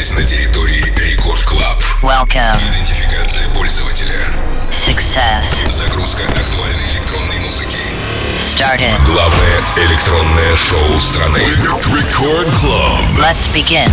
находитесь на территории Рекорд Клаб. Welcome. Идентификация пользователя. Success. Загрузка актуальной электронной музыки. Started. Главное электронное шоу страны. Рекорд Club. Let's begin.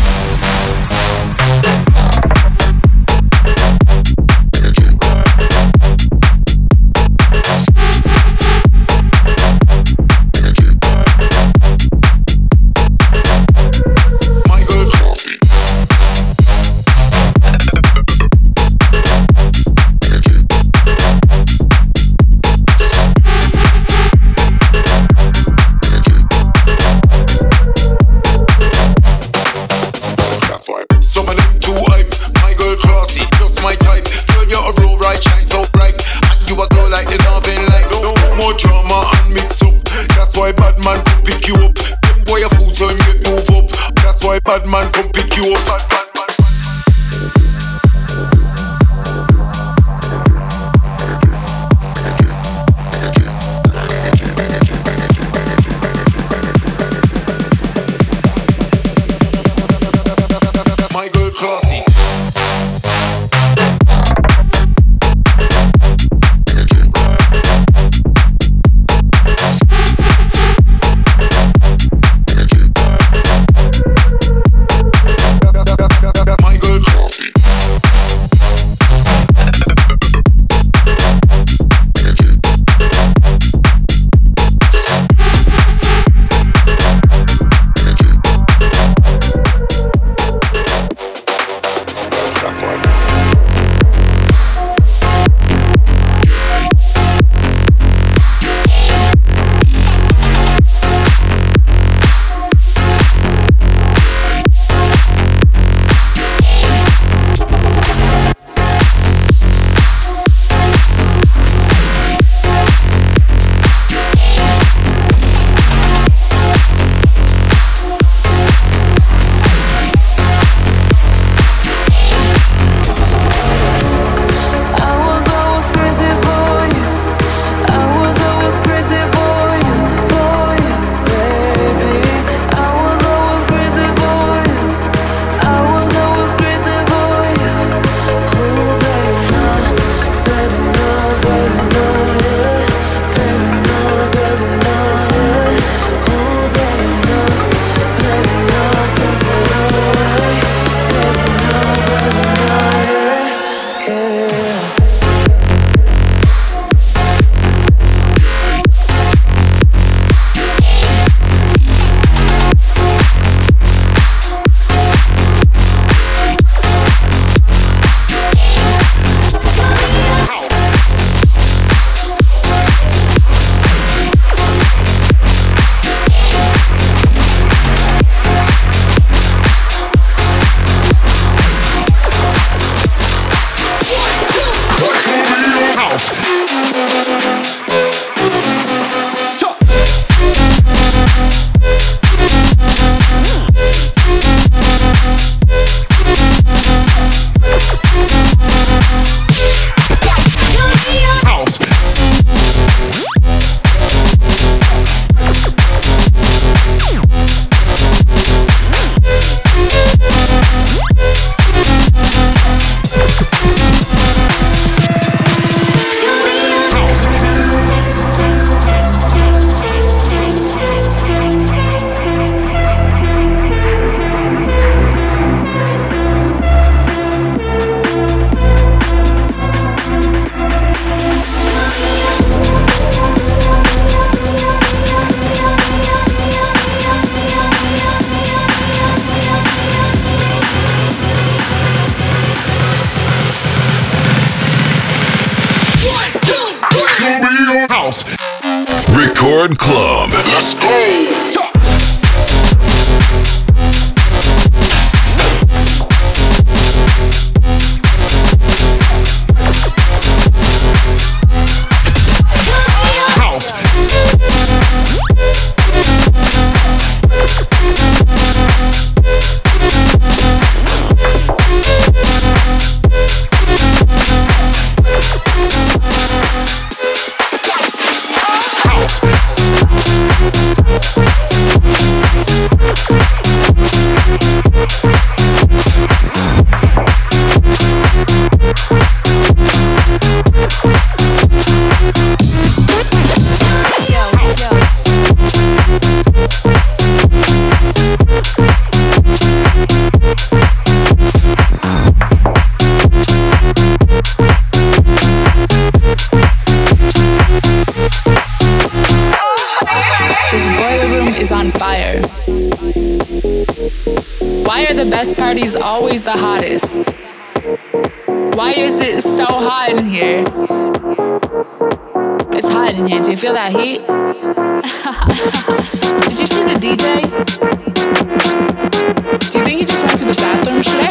Why is it so hot in here? It's hot in here. Do you feel that heat? Did you see the DJ? Do you think he just went to the bathroom? Should I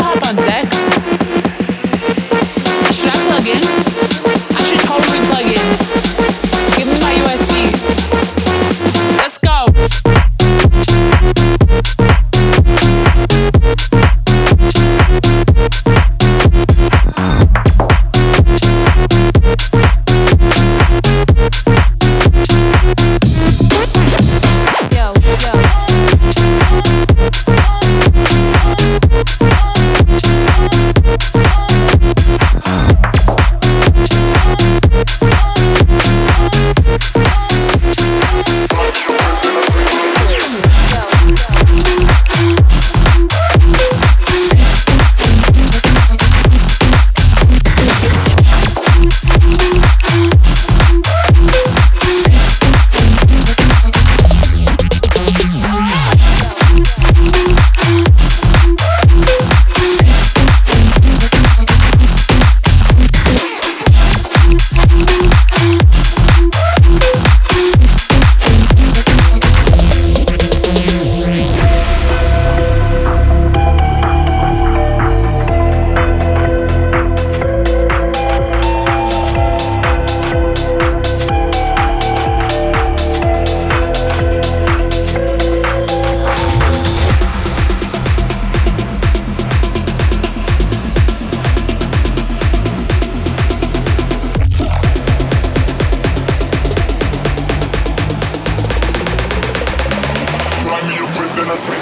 над собой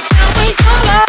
Got me, got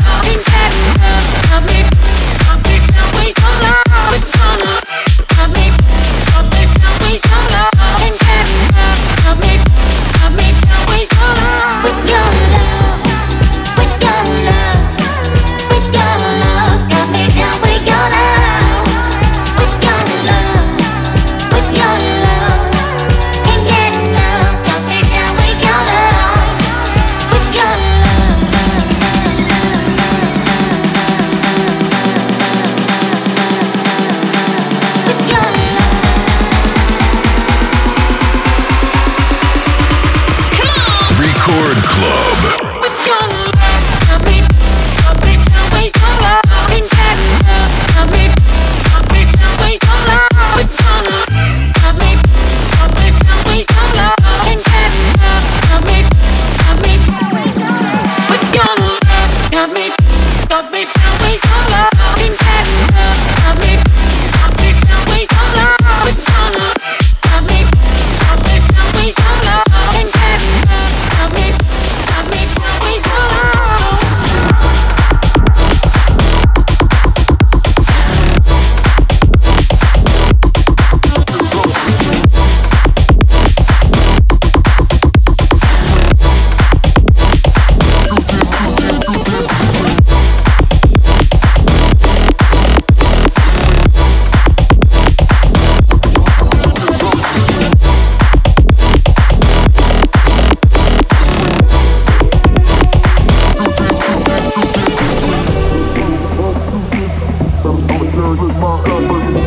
Supper.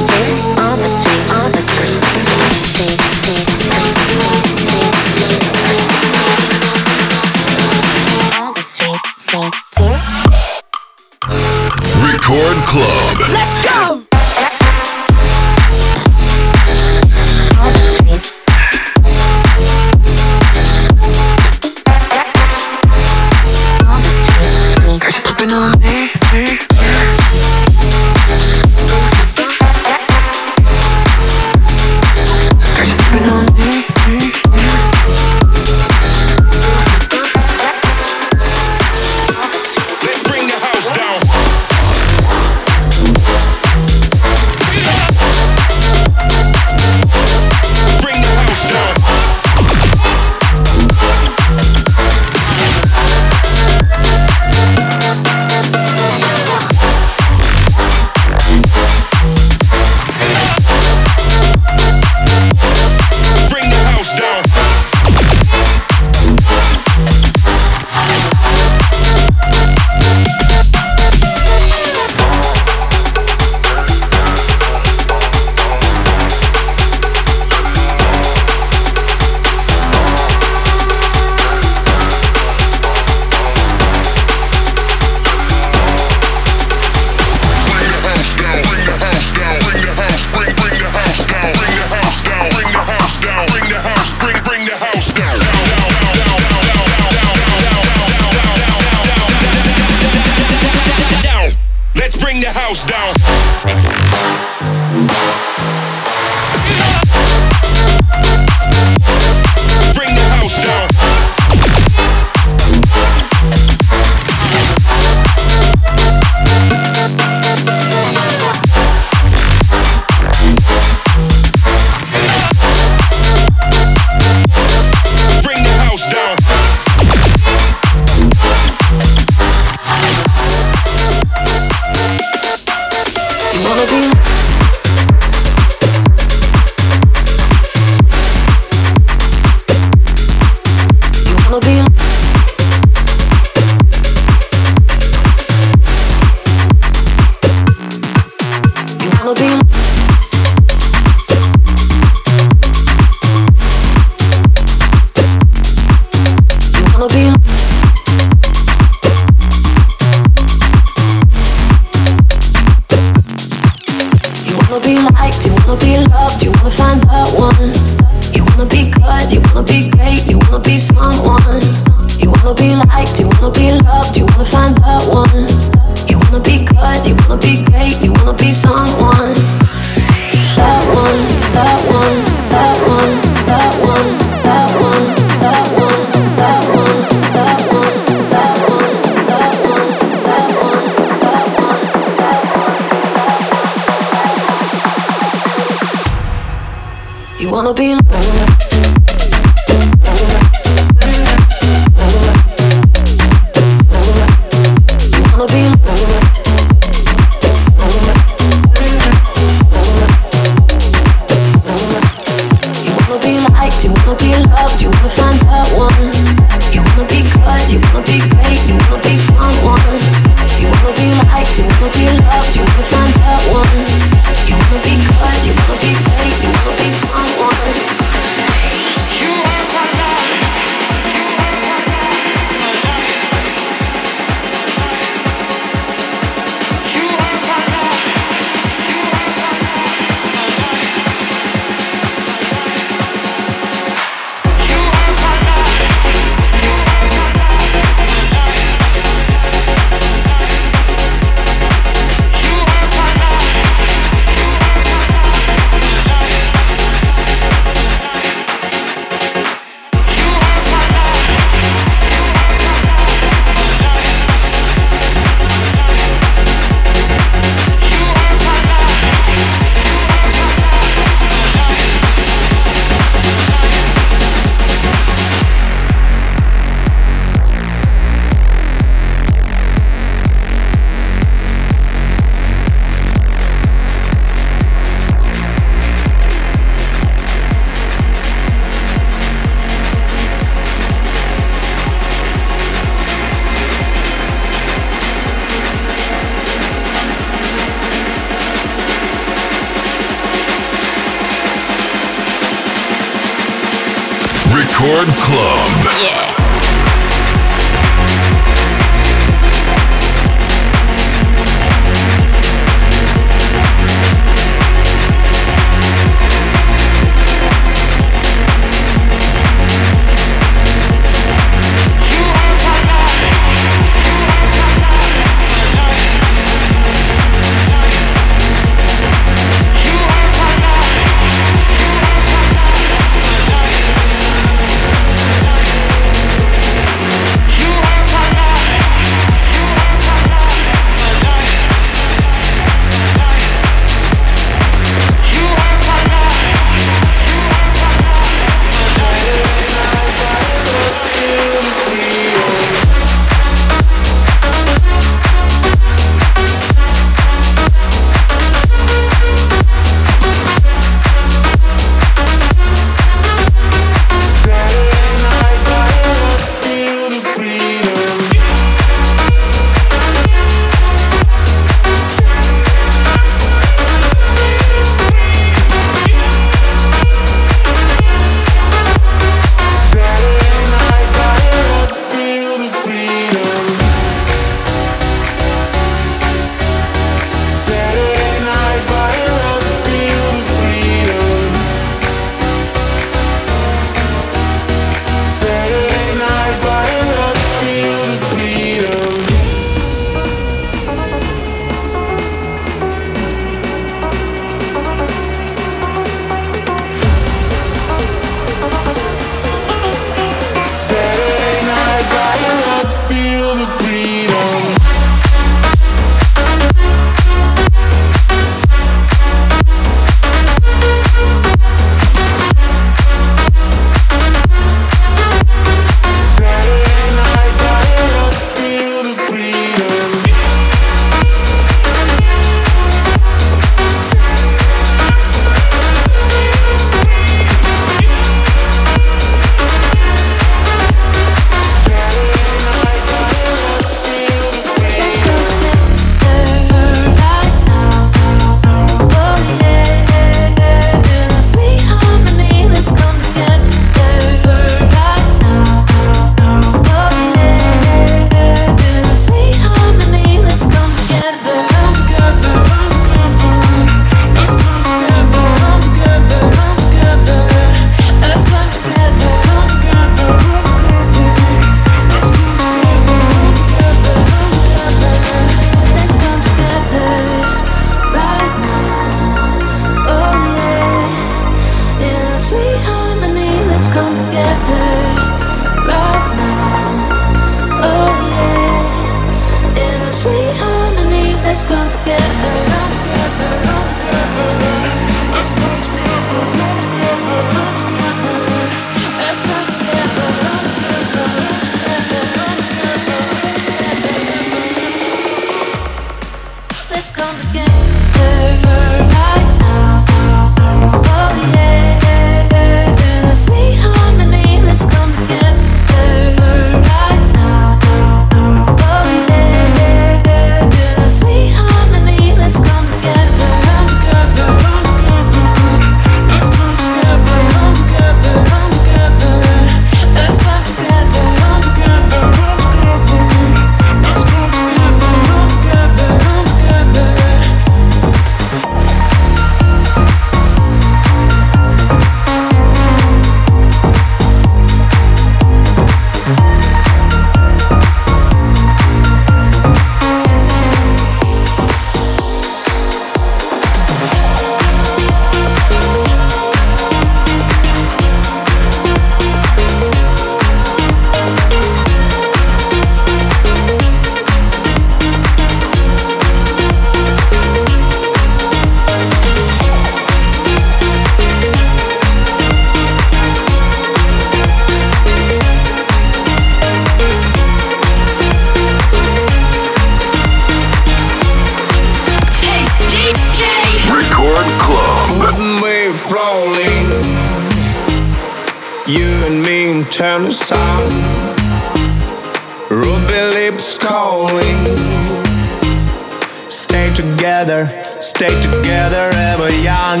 together, stay together ever young.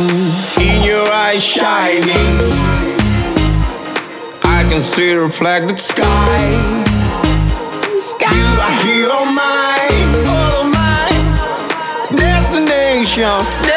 In your eyes shining, I can see reflected sky. sky. You are here, all mine, all of my destination.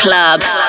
Club.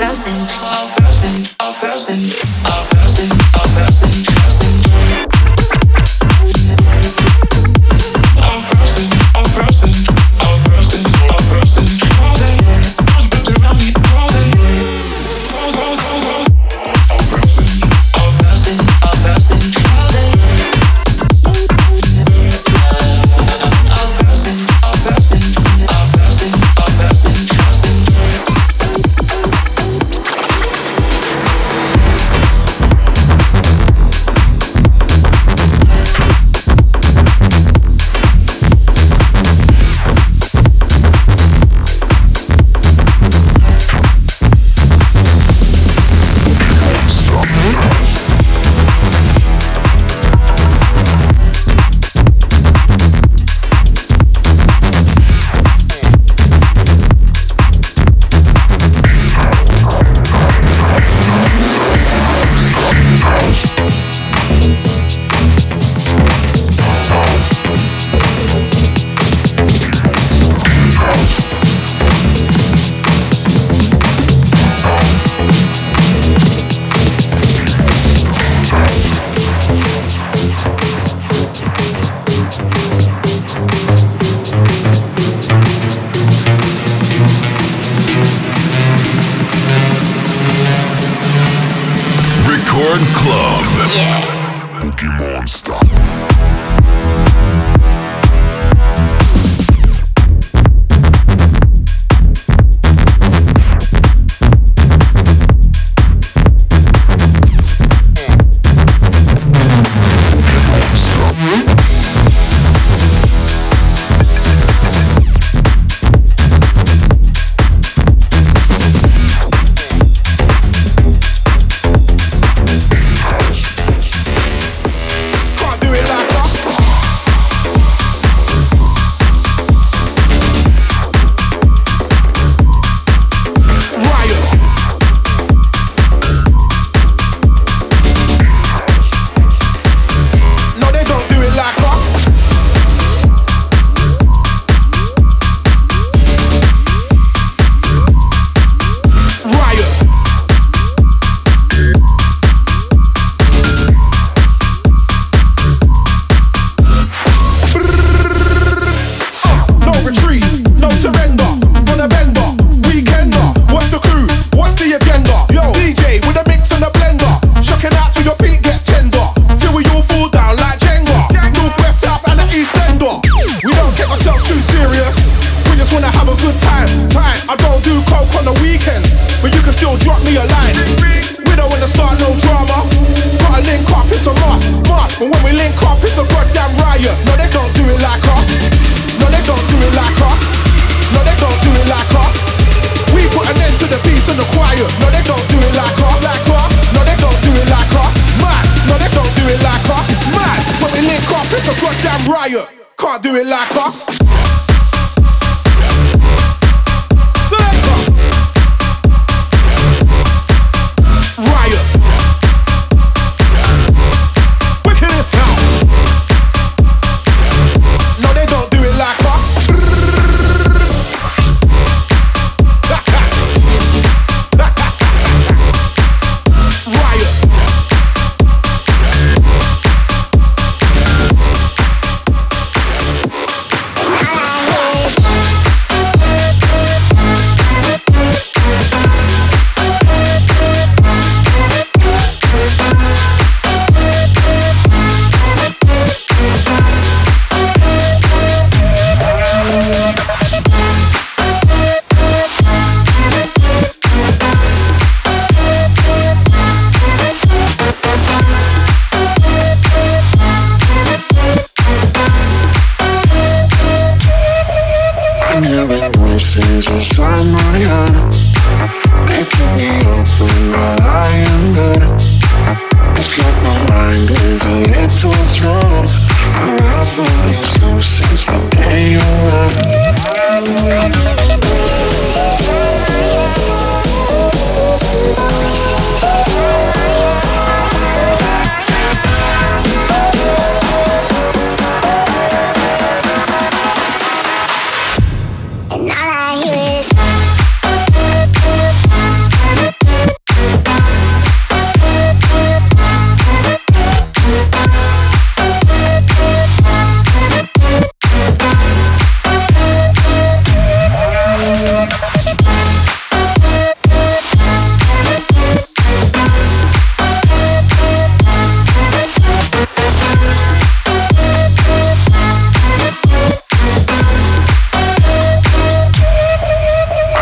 Frozen, all frozen, all frozen, all frozen,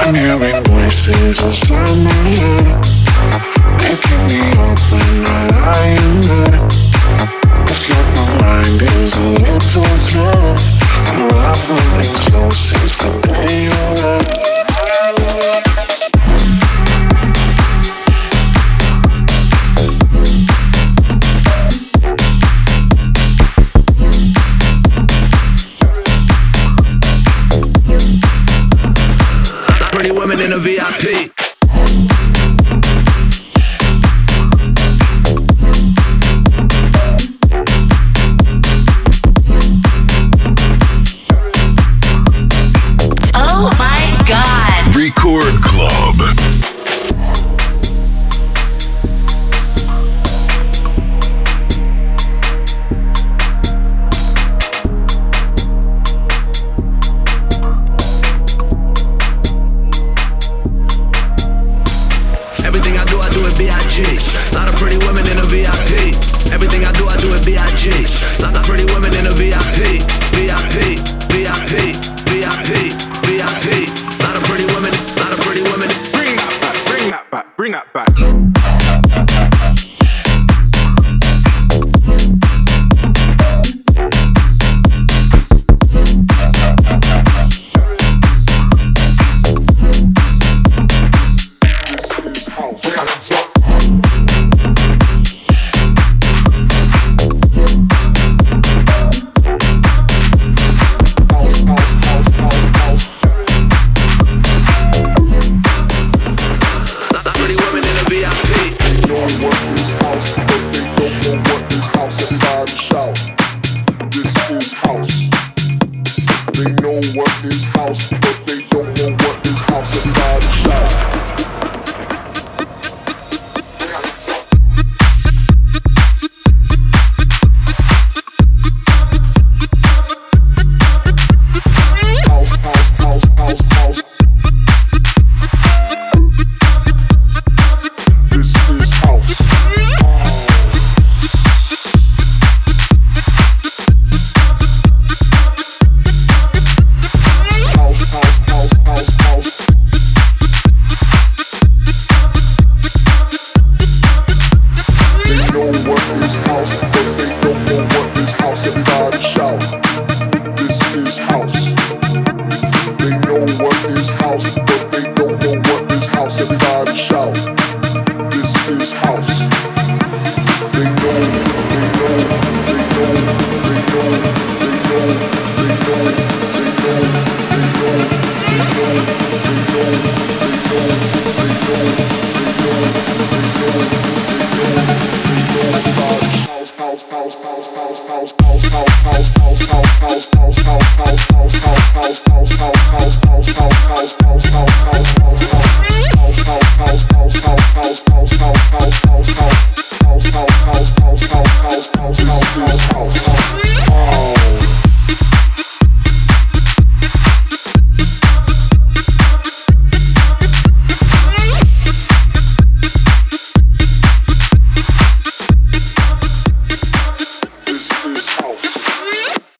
I'm hearing voices inside my head making me open when I lie in It's like my mind is a little thread And I've been so since the day you left